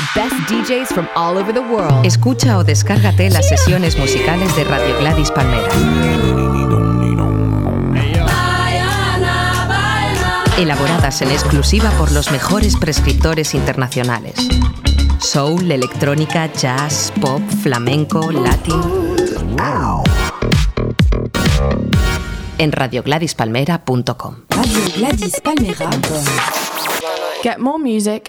the best DJs from all over the world. Escucha o descárgate las sesiones musicales de Radio Gladys Palmera. Elaboradas en exclusiva por los mejores prescriptores internacionales. Soul, electrónica, jazz, pop, flamenco, latin. En radiogladispalmera.com. Radio Gladys Palmera. Get more music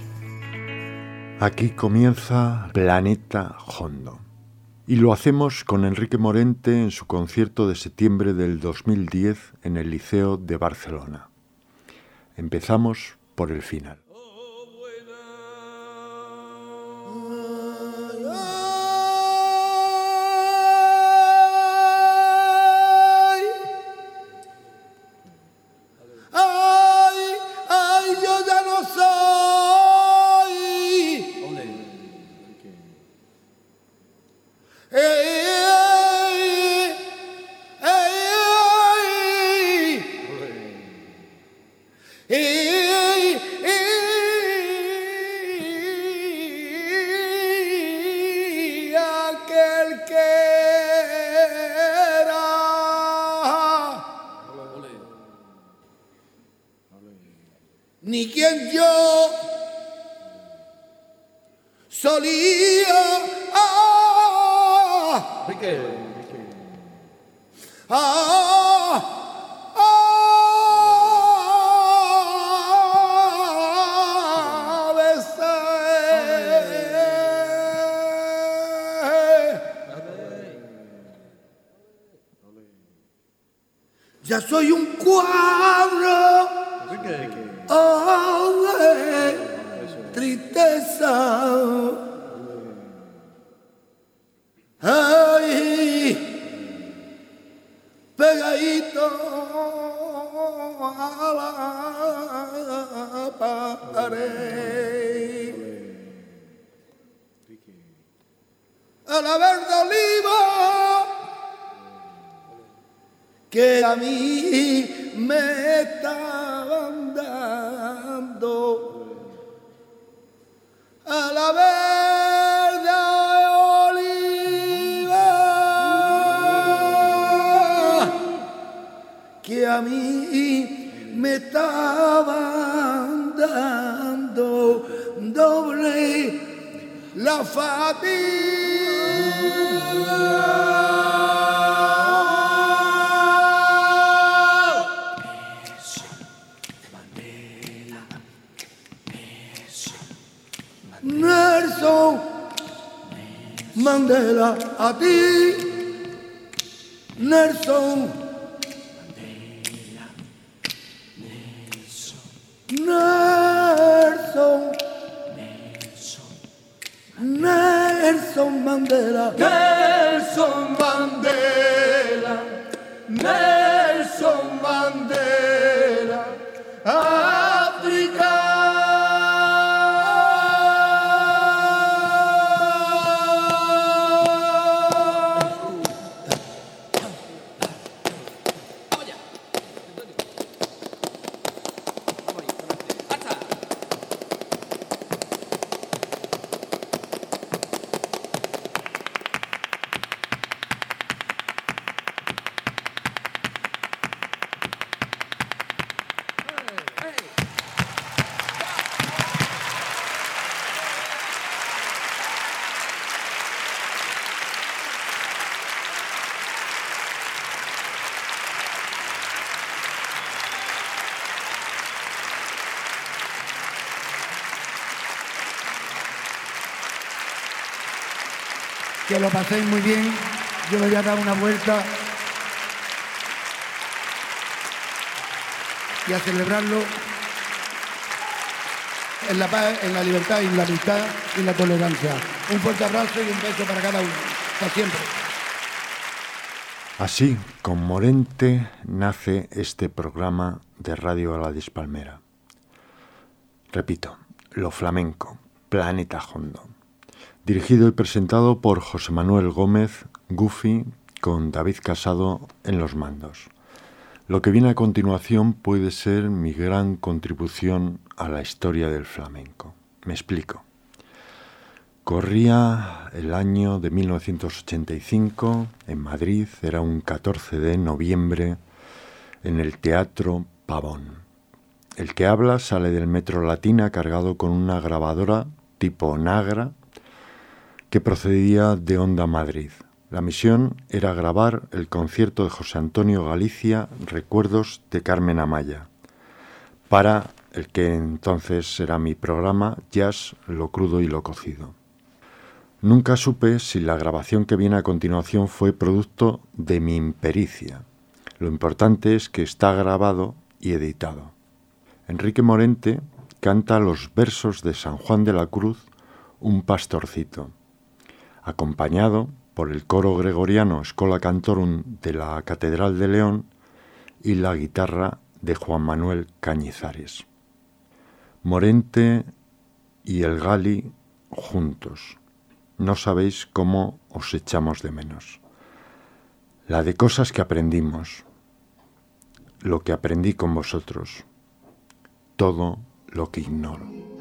Aquí comienza Planeta Hondo. Y lo hacemos con Enrique Morente en su concierto de septiembre del 2010 en el Liceo de Barcelona. Empezamos por el final. Ni quien yo solía ah, ah, ah. Ya soy un Mandela Nelson lo paséis muy bien. Yo voy a dar una vuelta y a celebrarlo en la paz, en la libertad, en la amistad y la tolerancia. Un fuerte abrazo y un beso para cada uno. Hasta siempre. Así, con Morente nace este programa de Radio Aladis Palmera. Repito, Lo Flamenco, Planeta Hondo. Dirigido y presentado por José Manuel Gómez, Goofy, con David Casado en los mandos. Lo que viene a continuación puede ser mi gran contribución a la historia del flamenco. Me explico. Corría el año de 1985 en Madrid, era un 14 de noviembre, en el Teatro Pavón. El que habla sale del Metro Latina cargado con una grabadora tipo Nagra que procedía de Onda Madrid. La misión era grabar el concierto de José Antonio Galicia, Recuerdos de Carmen Amaya, para el que entonces era mi programa Jazz, lo crudo y lo cocido. Nunca supe si la grabación que viene a continuación fue producto de mi impericia. Lo importante es que está grabado y editado. Enrique Morente canta los versos de San Juan de la Cruz, un pastorcito, acompañado por el coro gregoriano Schola Cantorum de la Catedral de León y la guitarra de Juan Manuel Cañizares. Morente y el Gali juntos. No sabéis cómo os echamos de menos. La de cosas que aprendimos, lo que aprendí con vosotros, todo lo que ignoro.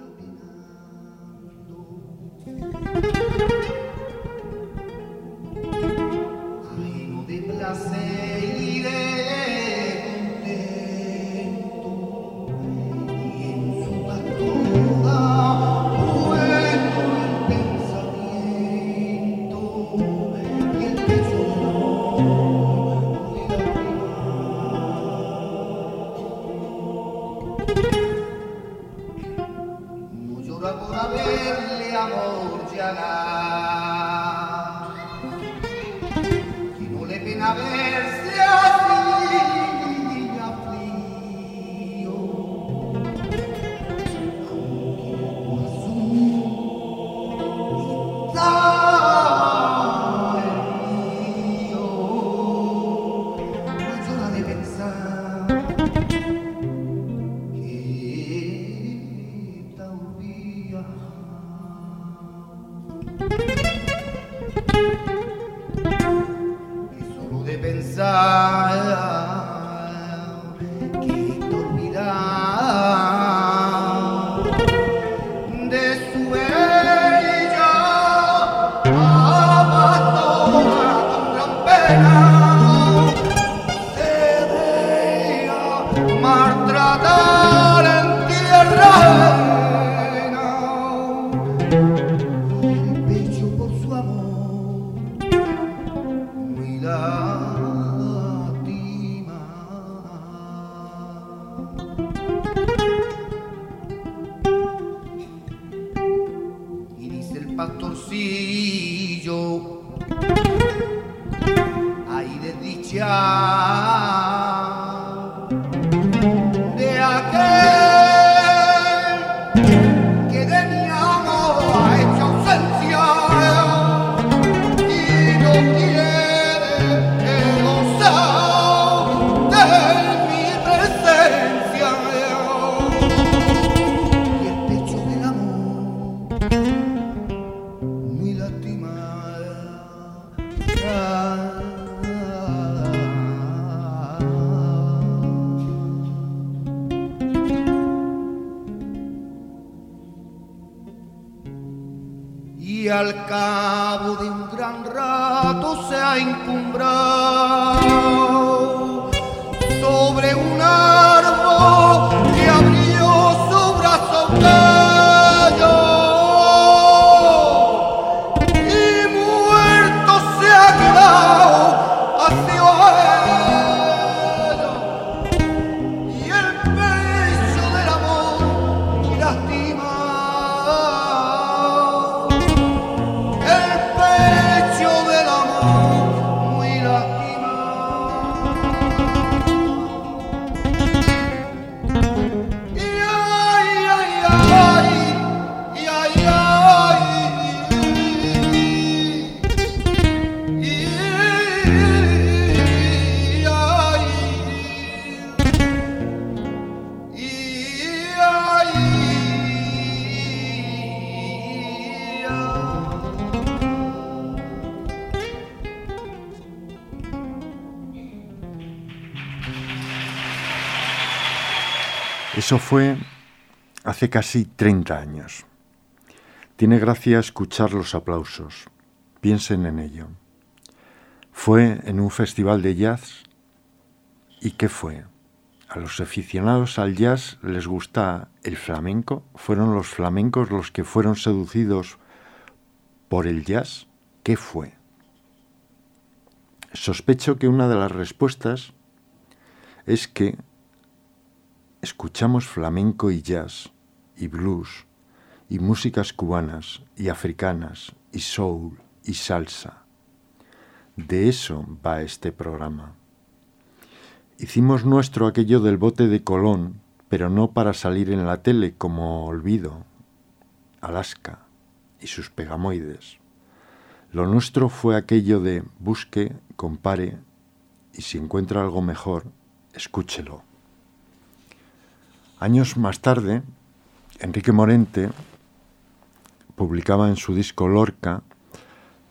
al cabo de un gran rato se ha encumbrado sobre una Eso fue hace casi 30 años. Tiene gracia escuchar los aplausos. Piensen en ello. Fue en un festival de jazz. ¿Y qué fue? A los aficionados al jazz les gusta el flamenco. ¿Fueron los flamencos los que fueron seducidos por el jazz? ¿Qué fue? Sospecho que una de las respuestas es que escuchamos flamenco y jazz y blues y músicas cubanas y africanas y soul y salsa. De eso va este programa. Hicimos nuestro aquello del bote de Colón, pero no para salir en la tele como Olvido, Alaska y sus pegamoides. Lo nuestro fue aquello de busque, compare y si encuentra algo mejor, escúchelo. Años más tarde, Enrique Morente publicaba en su disco Lorca,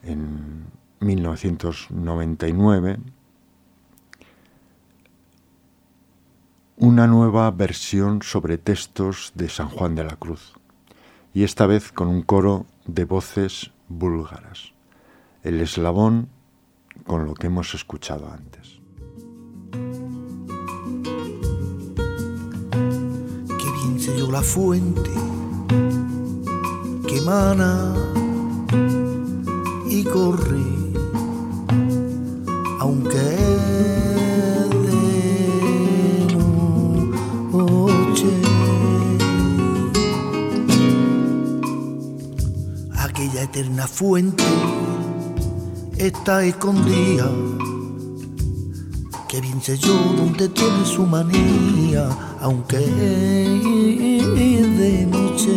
en 1999, una nueva versión sobre textos de San Juan de la Cruz, y esta vez con un coro de voces búlgaras, el eslabón con lo que hemos escuchado antes. La fuente que emana y corre, aunque aquella eterna fuente está escondida. Que bien sé yo donde tiene su manía, aunque de noche.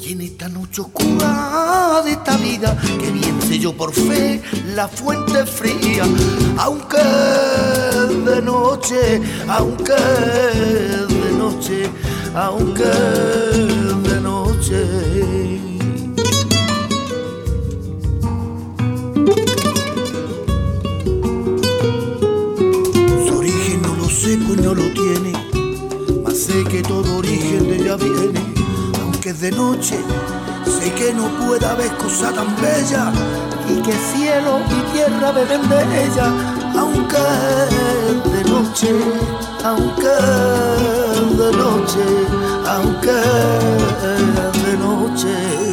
Y en esta noche oscura de esta vida, que bien sé yo por fe la fuente fría, aunque de noche, aunque de noche, aunque es de noche. Haber cosa tan bella y que cielo y tierra beben de ella, aunque de noche, aunque de noche, aunque de noche.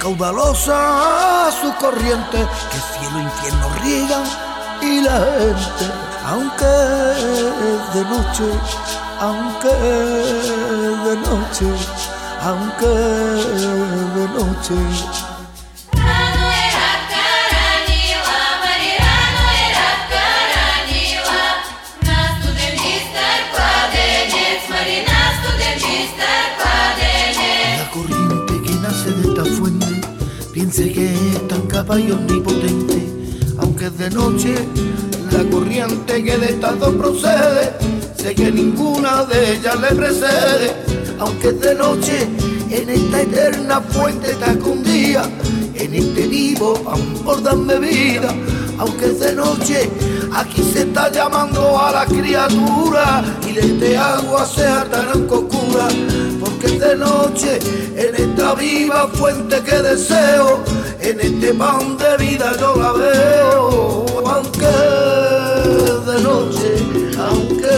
Caudalosas sus corrientes que cielo e infierno riegan y la gente, aunque de noche, aunque de noche, aunque de noche. Tan y omnipotente, aunque es de noche, la corriente que de estas dos procede, sé que ninguna de ellas le precede, aunque es de noche, en esta eterna fuente está escondida, en este vivo amor darme vida, aunque es de noche, aquí se está llamando a la criatura y de este agua se hartarán coscura, es de noche, en esta viva fuente que deseo, en este pan de vida yo la veo, aunque de noche, aunque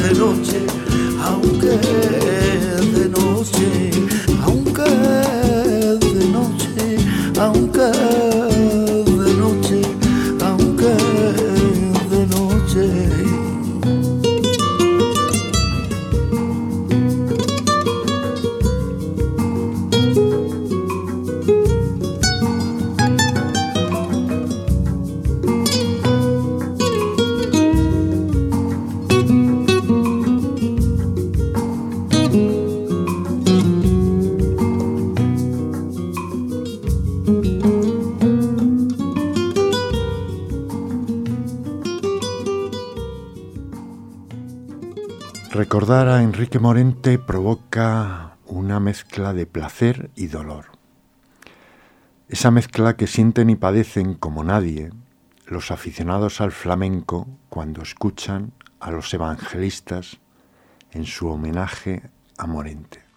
de noche, aunque Recordar a Enrique Morente provoca una mezcla de placer y dolor. Esa mezcla que sienten y padecen como nadie los aficionados al flamenco cuando escuchan a los evangelistas en su homenaje a Morente.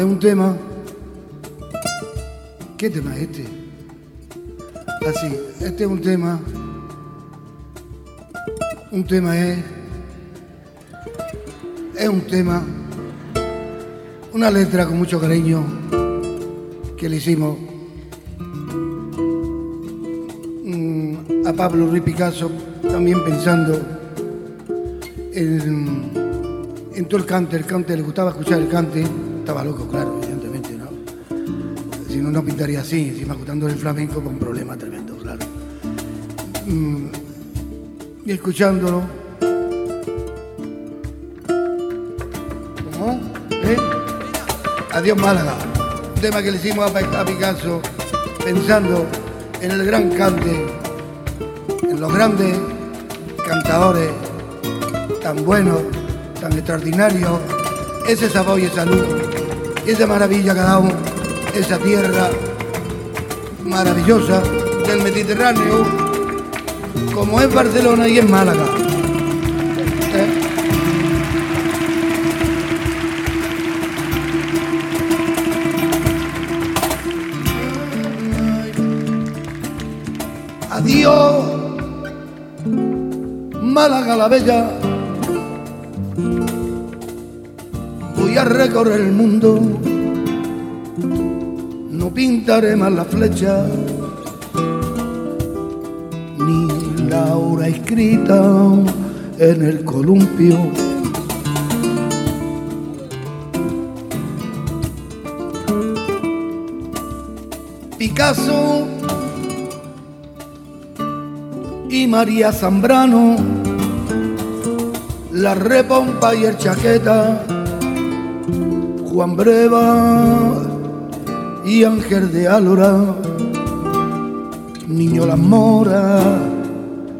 Es un tema. ¿Qué tema es este? Así, este es un tema. Un tema es. Es un tema. Una letra con mucho cariño que le hicimos mm, a Pablo Ruiz Picasso, también pensando en, en todo el cante. El cante le gustaba escuchar el cante. Estaba loco, claro, evidentemente, ¿no? Si no, no pintaría así. Encima gustando el flamenco con un problema tremendo, claro. Mm, y escuchándolo. ¿Cómo? ¿Eh? Adiós Málaga. Un tema que le hicimos a Picasso pensando en el gran cante, en los grandes cantadores tan buenos, tan extraordinarios, ese sabor y esa luz, esa maravilla que ha dado esa tierra maravillosa del Mediterráneo, como es Barcelona y es Málaga. ¿Eh? Adiós, Málaga la Bella. Recorrer el mundo, no pintaré más la flecha, ni la hora escrita en el columpio. Picasso y María Zambrano, la repompa y el chaqueta, Juan Breva y Ángel de Álora, Niño La Mora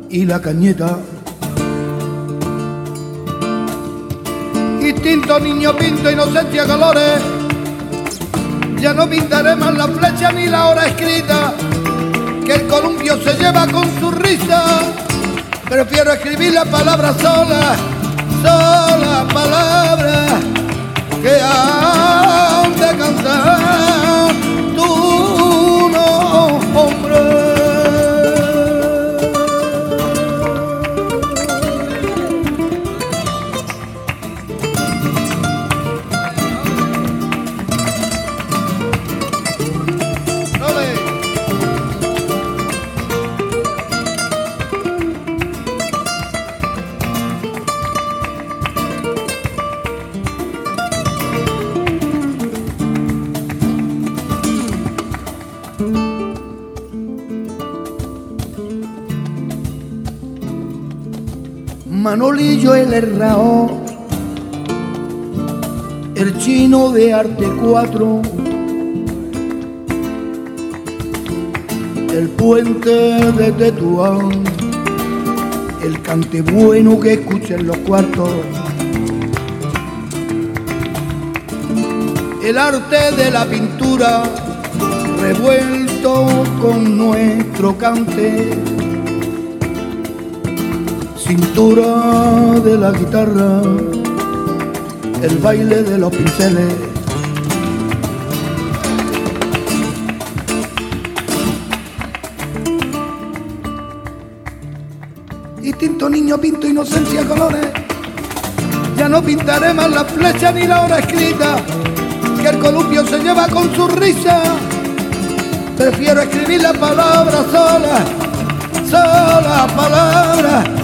y la Cañeta. Instinto, niño pinto, inocencia, colores. Ya no pintaré más la flecha ni la hora escrita que el columpio se lleva con su risa. Prefiero escribir la palabra sola, sola palabra que han de cantar Manolillo el Herrao, el chino de arte 4, el puente de Tetuán, el cante bueno que escucha en los cuartos, el arte de la pintura revuelto con nuestro cante cintura de la guitarra, el baile de los pinceles. Instinto niño pinto inocencia colores, ya no pintaré más la flecha ni la hora escrita, que el columpio se lleva con su risa. Prefiero escribir la palabra sola, sola palabra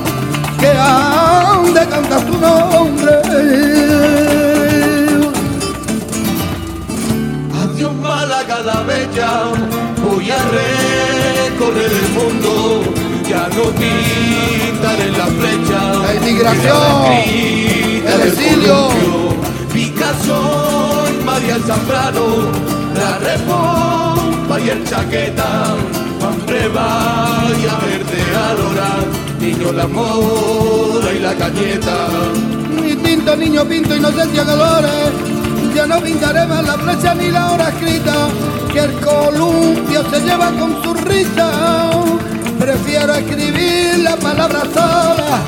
que han de cantar tu nombre. Adiós Málaga la bella, voy a recorrer el mundo, ya no pintaré la flecha. La inmigración, el exilio. Picasso y María Zambrano, la repompa y el chaqueta, Juan Breva y a verde alora, niño la moda y la cañeta. Instinto niño pinto inocencia colores, ya no pintaré más la flecha ni la hora escrita, que el columpio se lleva con su risa. Prefiero escribir la palabra sola,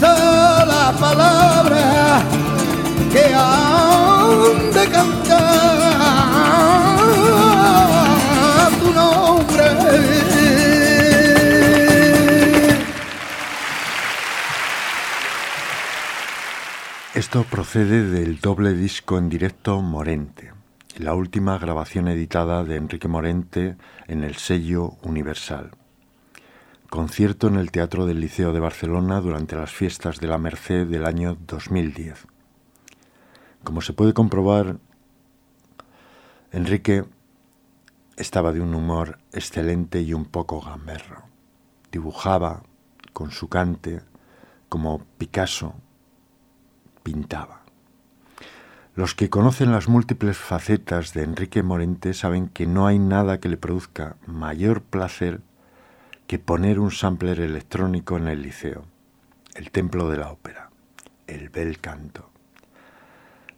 sola palabra que han donde cantar tu nombre. Esto procede del doble disco en directo Morente, la última grabación editada de Enrique Morente en el sello Universal. Concierto en el Teatro del Liceo de Barcelona durante las fiestas de la Merced del año 2010. Como se puede comprobar, Enrique estaba de un humor excelente y un poco gamberro. Dibujaba con su cante como Picasso pintaba. Los que conocen las múltiples facetas de Enrique Morente saben que no hay nada que le produzca mayor placer que poner un sampler electrónico en el liceo, el templo de la ópera, el bel canto.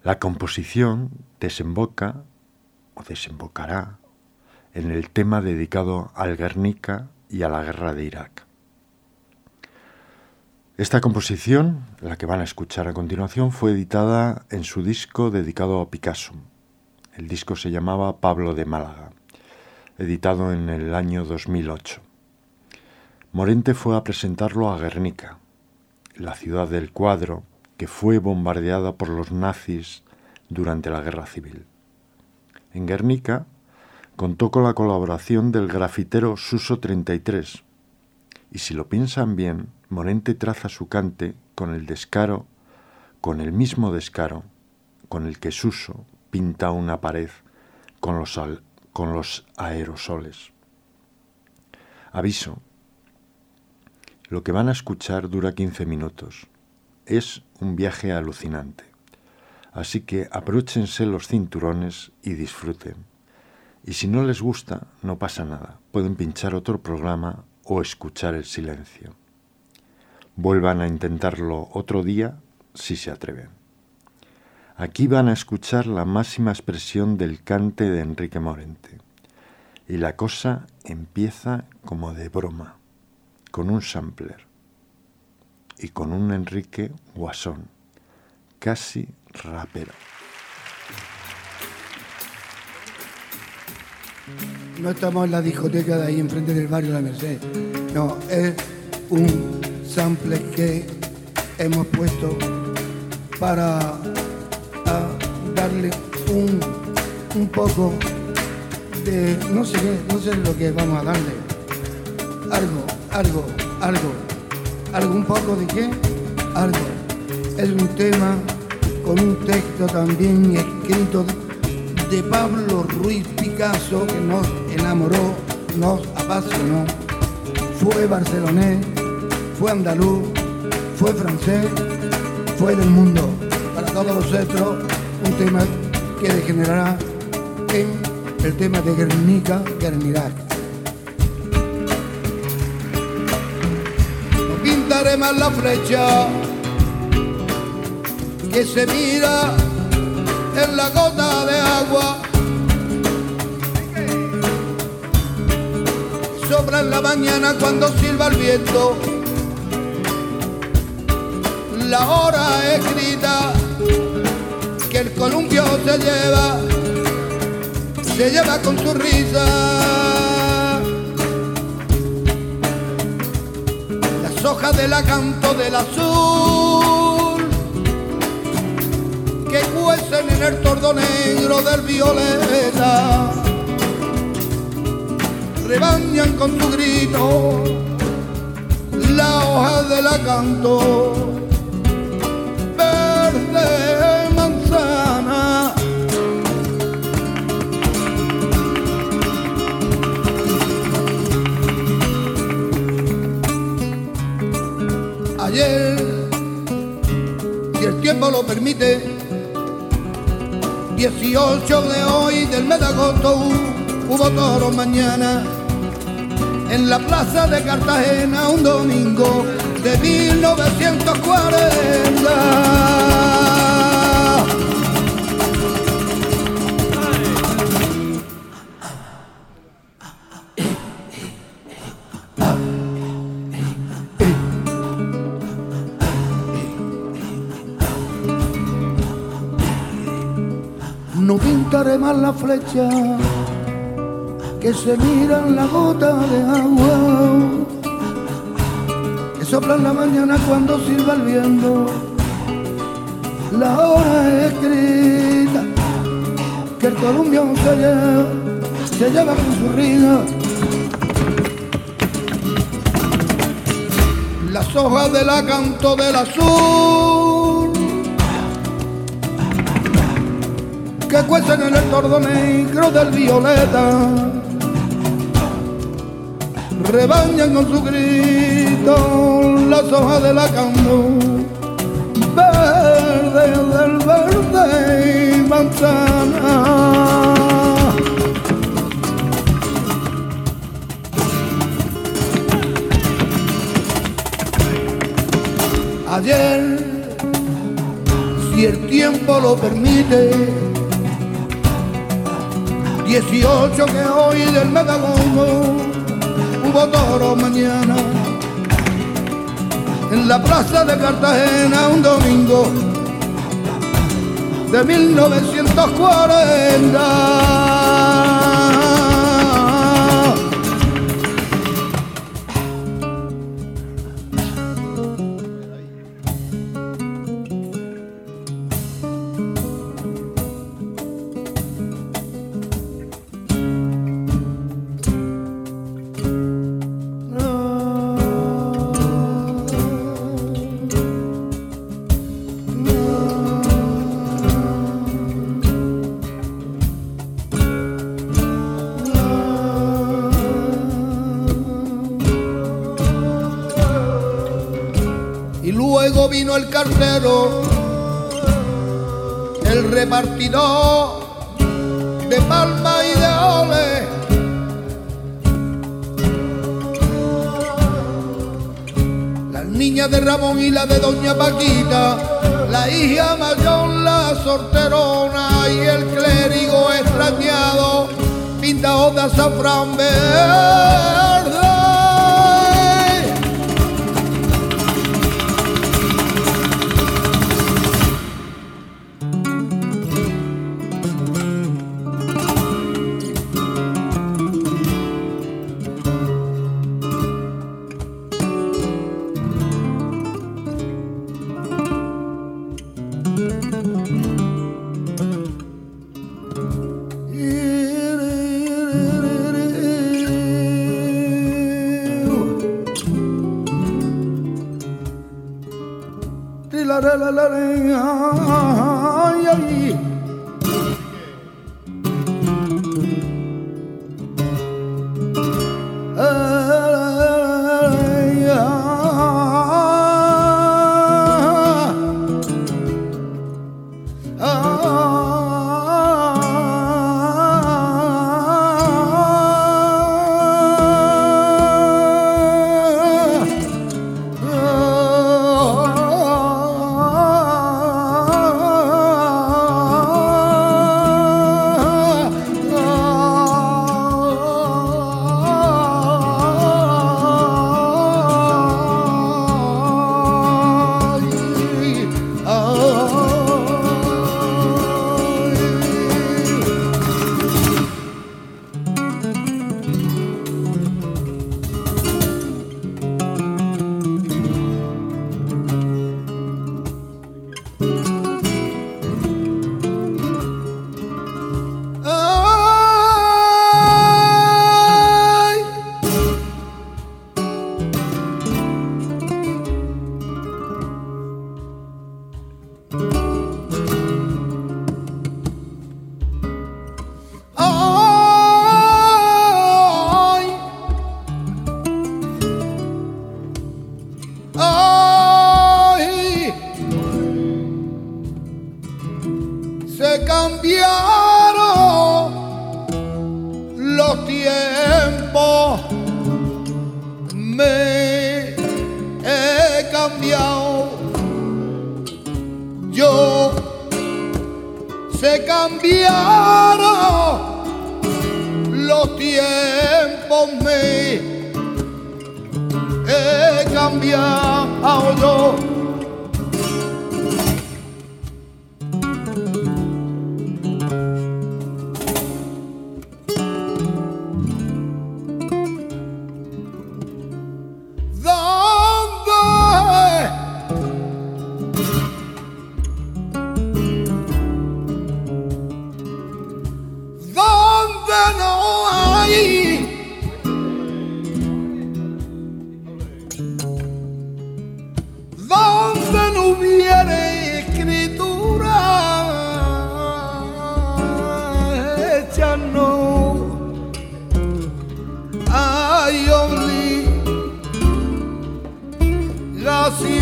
La composición desemboca o desembocará en el tema dedicado al Guernica y a la guerra de Irak. Esta composición, la que van a escuchar a continuación, fue editada en su disco dedicado a Picasso. El disco se llamaba Pablo de Málaga, editado en el año 2008. Morente fue a presentarlo a Guernica, la ciudad del cuadro que fue bombardeada por los nazis durante la guerra civil. En Guernica contó con la colaboración del grafitero Suso 33, y si lo piensan bien, Morente traza su cante con el descaro, con el mismo descaro con el que Suso pinta una pared con los, con los aerosoles. Aviso, lo que van a escuchar dura 15 minutos. Es un viaje alucinante. Así que abróchense los cinturones y disfruten. Y si no les gusta, no pasa nada. Pueden pinchar otro programa o escuchar el silencio. Vuelvan a intentarlo otro día si se atreven. Aquí van a escuchar la máxima expresión del cante de Enrique Morente. Y la cosa empieza como de broma, con un sampler y con un Enrique guasón, casi rapero. No estamos en la discoteca de ahí enfrente del barrio La Merced. No, es un sample que hemos puesto para ah, darle un, un poco de, no sé qué, no sé lo que vamos a darle. Algo, algo, algo. ¿Algo un poco de qué? Algo. Es un tema con un texto también escrito de Pablo Ruiz Picasso que nos enamoró, nos apasionó. Fue barcelonés fue andaluz, fue francés, fue del mundo. Para todos los otros, un tema que degenerará en el tema de Guernica, Guernica. No pintaré más la flecha que se mira en la gota de agua. Sobra en la mañana cuando silba el viento la hora escrita que el columpio se lleva, se lleva con su risa. Las hojas del acanto del azul que cuecen en el tordo negro del violeta, rebañan con su grito la hoja del acanto lo permite, 18 de hoy del mes de agosto hubo toro mañana en la plaza de Cartagena un domingo de 1940. Más la flecha que se mira en la gota de agua que sopla en la mañana cuando sirva el viento. La hora escrita que el colombiano se lleva, se lleva con su riga. Las hojas de la canto del azul que cuestan en el tordo negro del violeta. Rebañan con su grito las hojas de la canto verde del verde manzana. Ayer, si el tiempo lo permite, 18 que hoy del Megagomo hubo toro mañana en la plaza de Cartagena un domingo de 1940. El cartero, el repartidor de palma y de ole. Las niñas de Ramón y la de Doña Paquita, la hija mayor, la sorterona y el clérigo extrañado, pintados de azafrán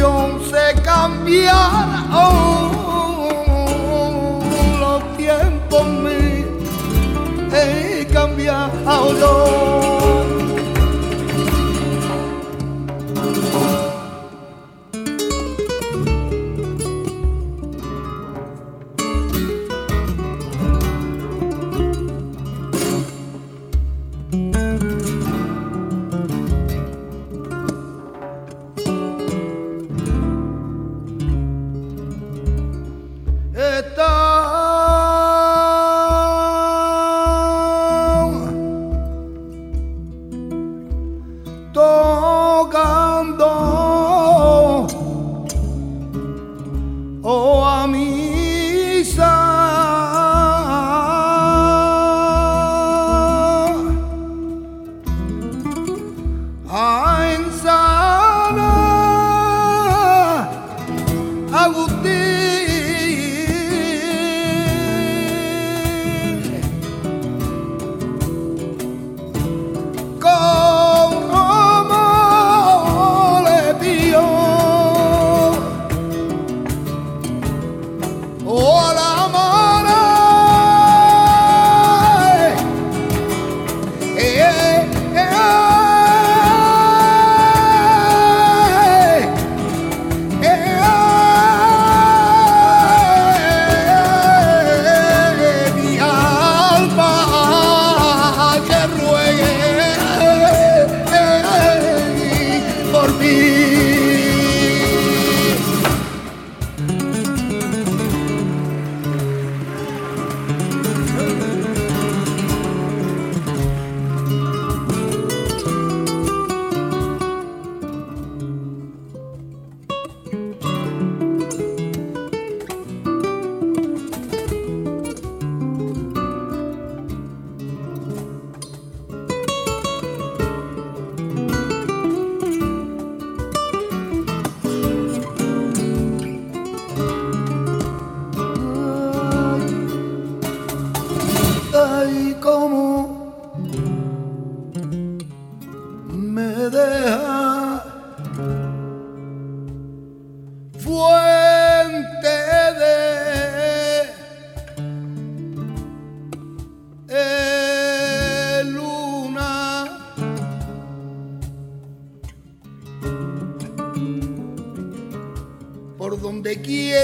corazón se cambiara oh, los tiempos me he cambiado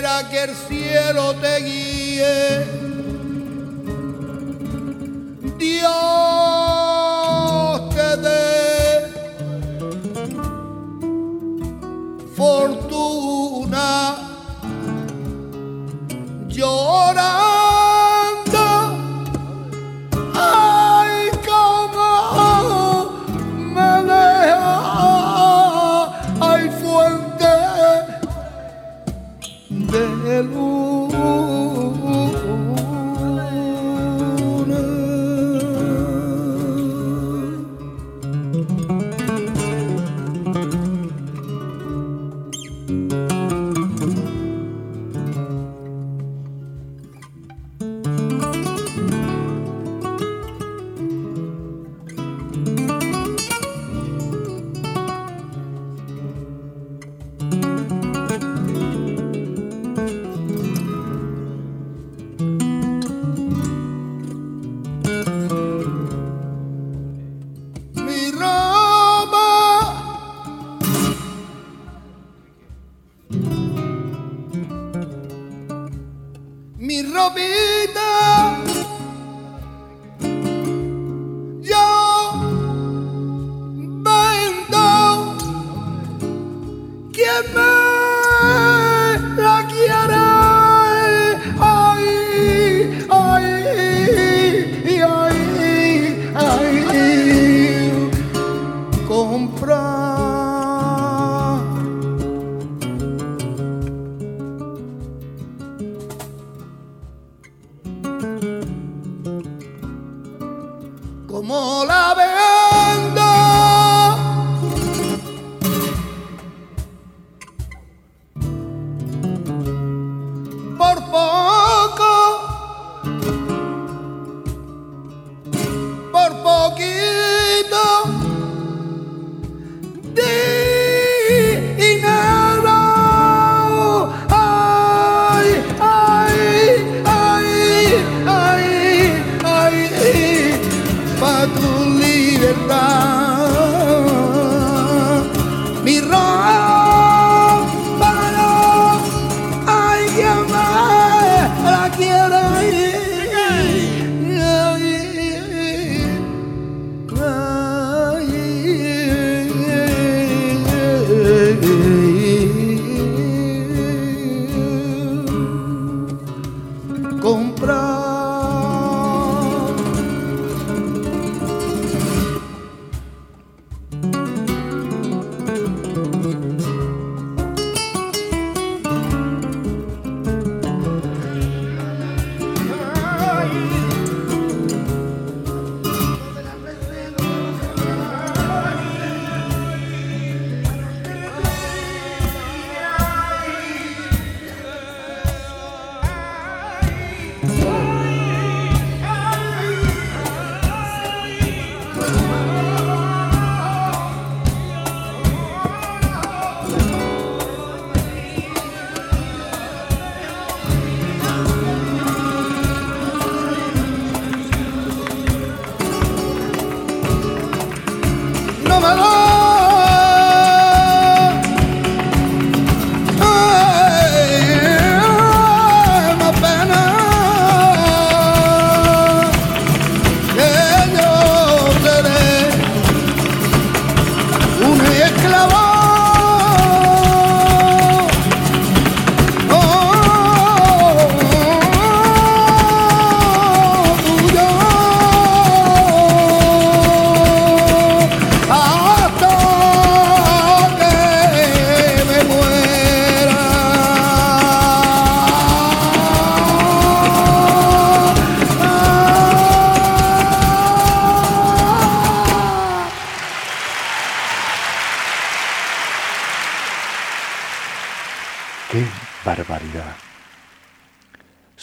Quiera que el cielo te guíe.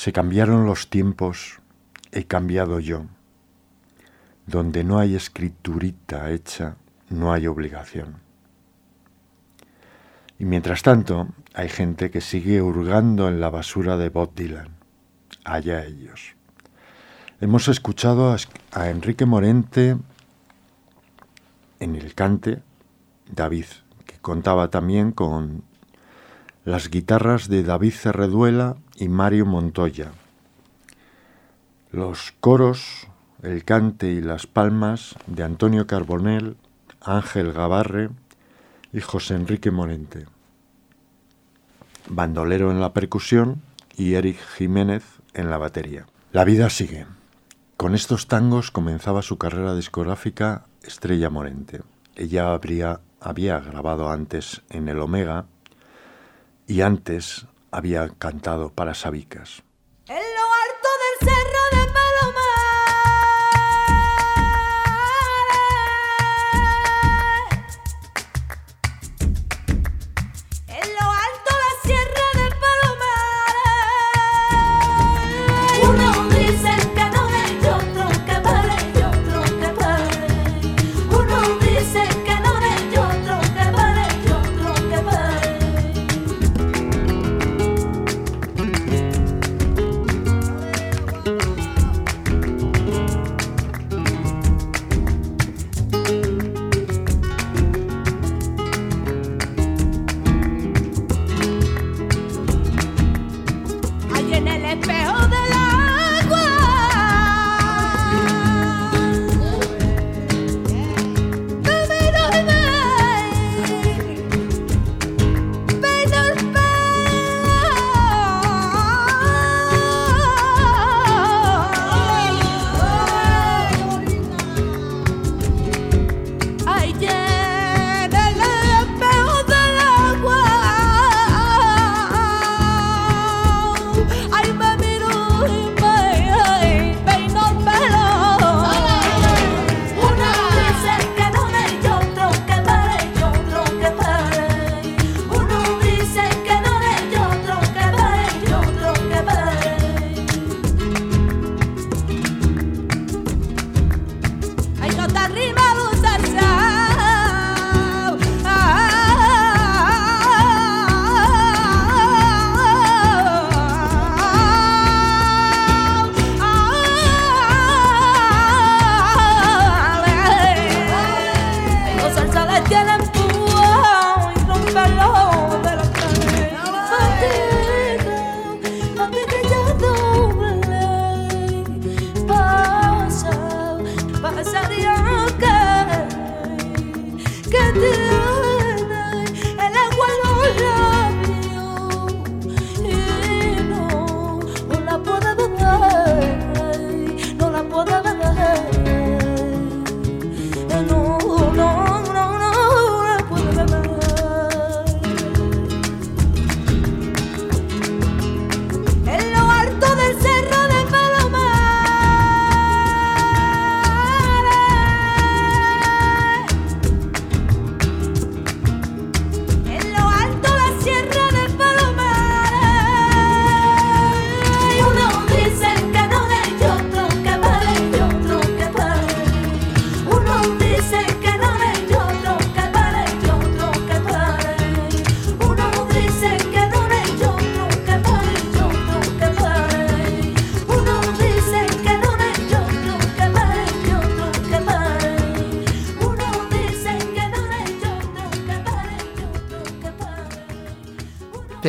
Se cambiaron los tiempos, he cambiado yo. Donde no hay escriturita hecha, no hay obligación. Y mientras tanto, hay gente que sigue hurgando en la basura de Bob Dylan. Allá ellos. Hemos escuchado a Enrique Morente en el cante, David, que contaba también con las guitarras de David Cerreduela y Mario Montoya. Los coros, el cante y las palmas de Antonio Carbonell, Ángel Gavarre y José Enrique Morente. Bandolero en la percusión y Eric Jiménez en la batería. La vida sigue. Con estos tangos comenzaba su carrera discográfica Estrella Morente. Ella habría, había grabado antes en el Omega y antes había cantado para Sabicas.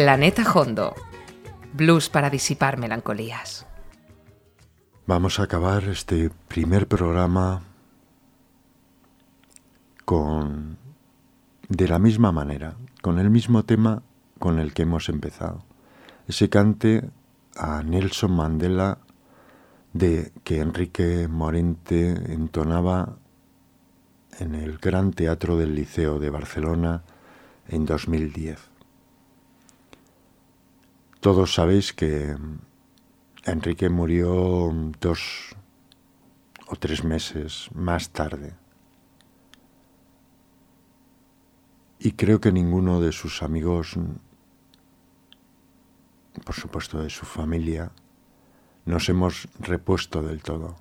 Planeta Hondo. Blues para disipar melancolías. Vamos a acabar este primer programa con de la misma manera, con el mismo tema con el que hemos empezado. Ese cante a Nelson Mandela de que Enrique Morente entonaba en el Gran Teatro del Liceo de Barcelona en 2010. Todos sabéis que Enrique murió dos o tres meses más tarde. Y creo que ninguno de sus amigos, por supuesto de su familia, nos hemos repuesto del todo.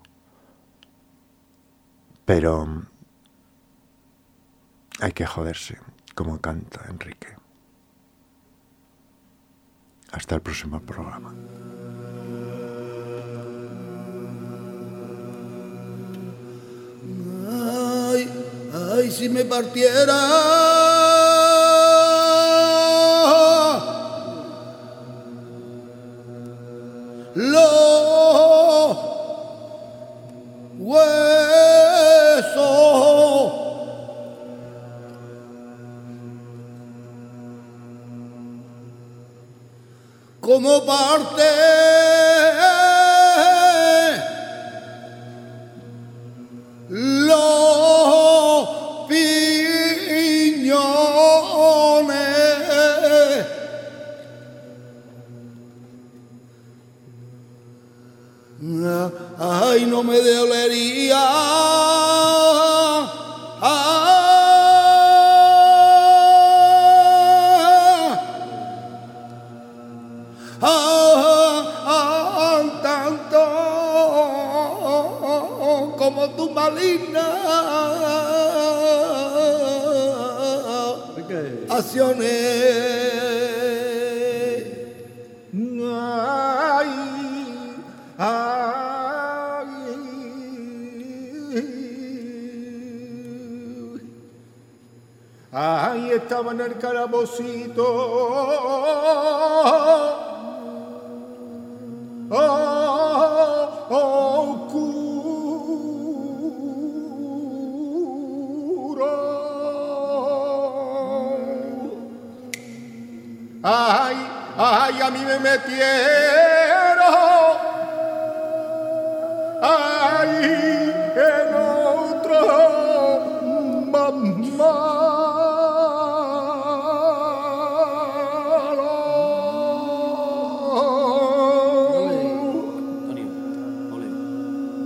Pero hay que joderse, como canta Enrique. Hasta el próximo programa. Ay, ay, si me partiera. Los Como parte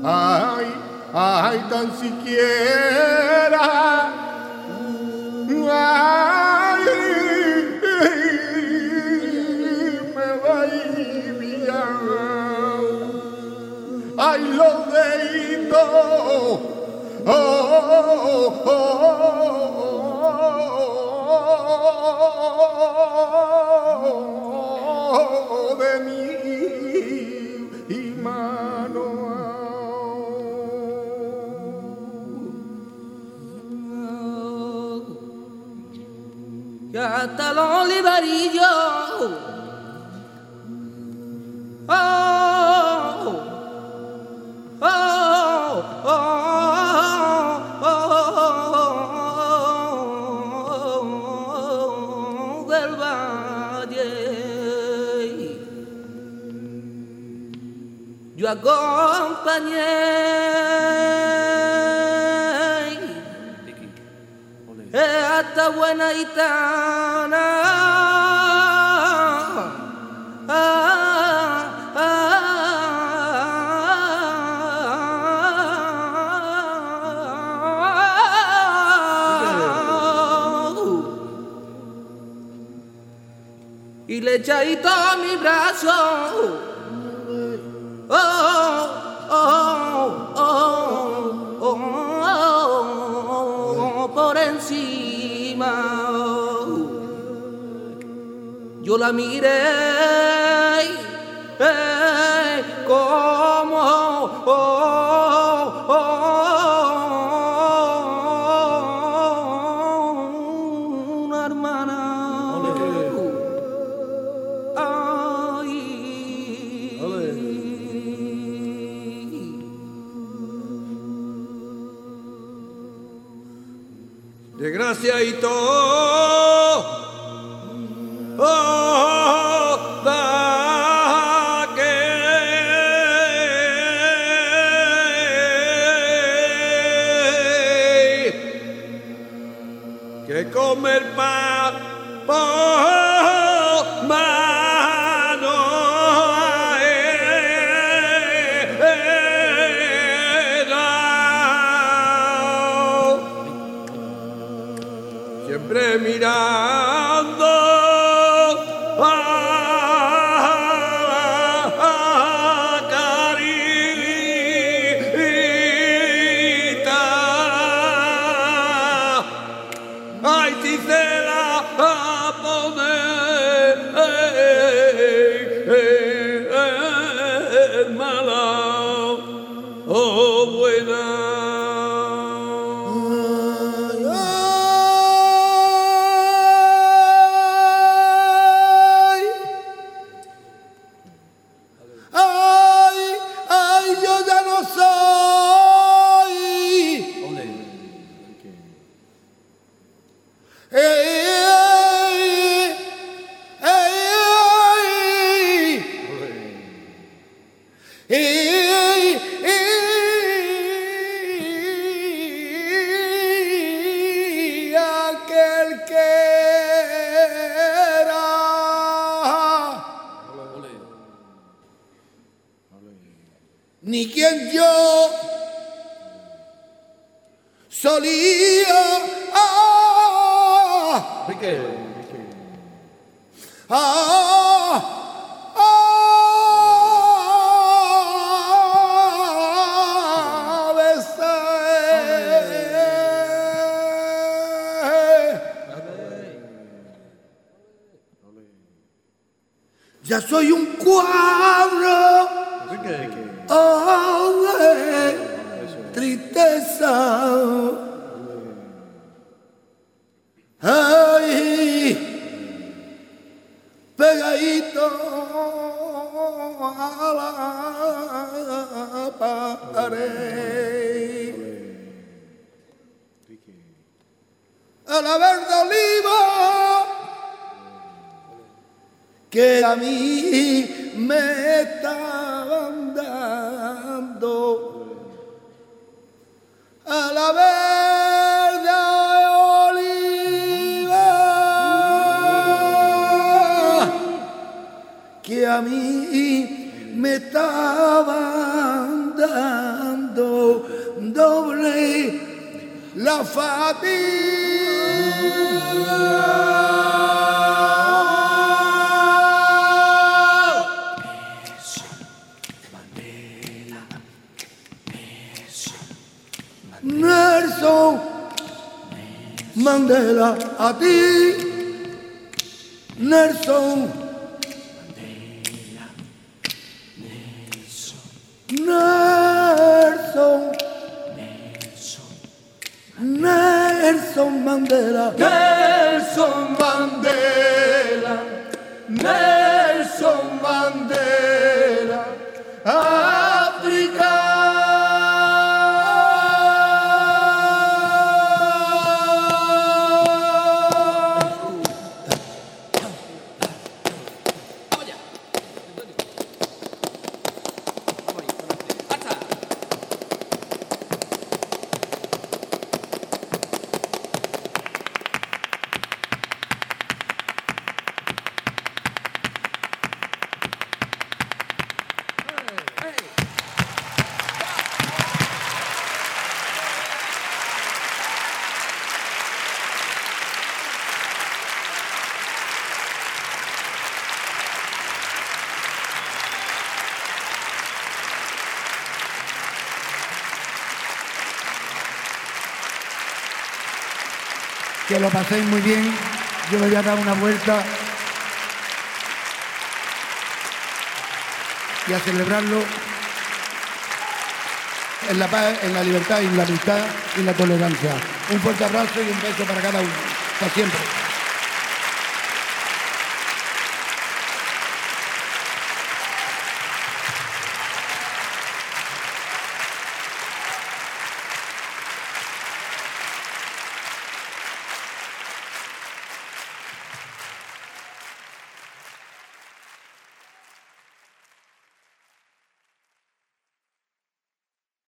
Ay, ay, tan siquiera. Ay, me deditos. Oh, oh, oh, que hasta los olivarillos. Oh, oh, oh, del valle. Yo acompañé esta buena gitana. Y le echadito a mi brazo. yo la miré eh, como oh, oh, oh, una hermana. Ay. De gracia y todo. Ni quien yo solía. ah, ah. Ya soy un Nelson. Nelson Mandela. Nelson Mandela, Nelson Mandela, paséis muy bien. Yo me voy a dar una vuelta y a celebrarlo en la paz, en la libertad en la amistad y en la tolerancia. Un fuerte abrazo y un beso para cada uno. Hasta siempre.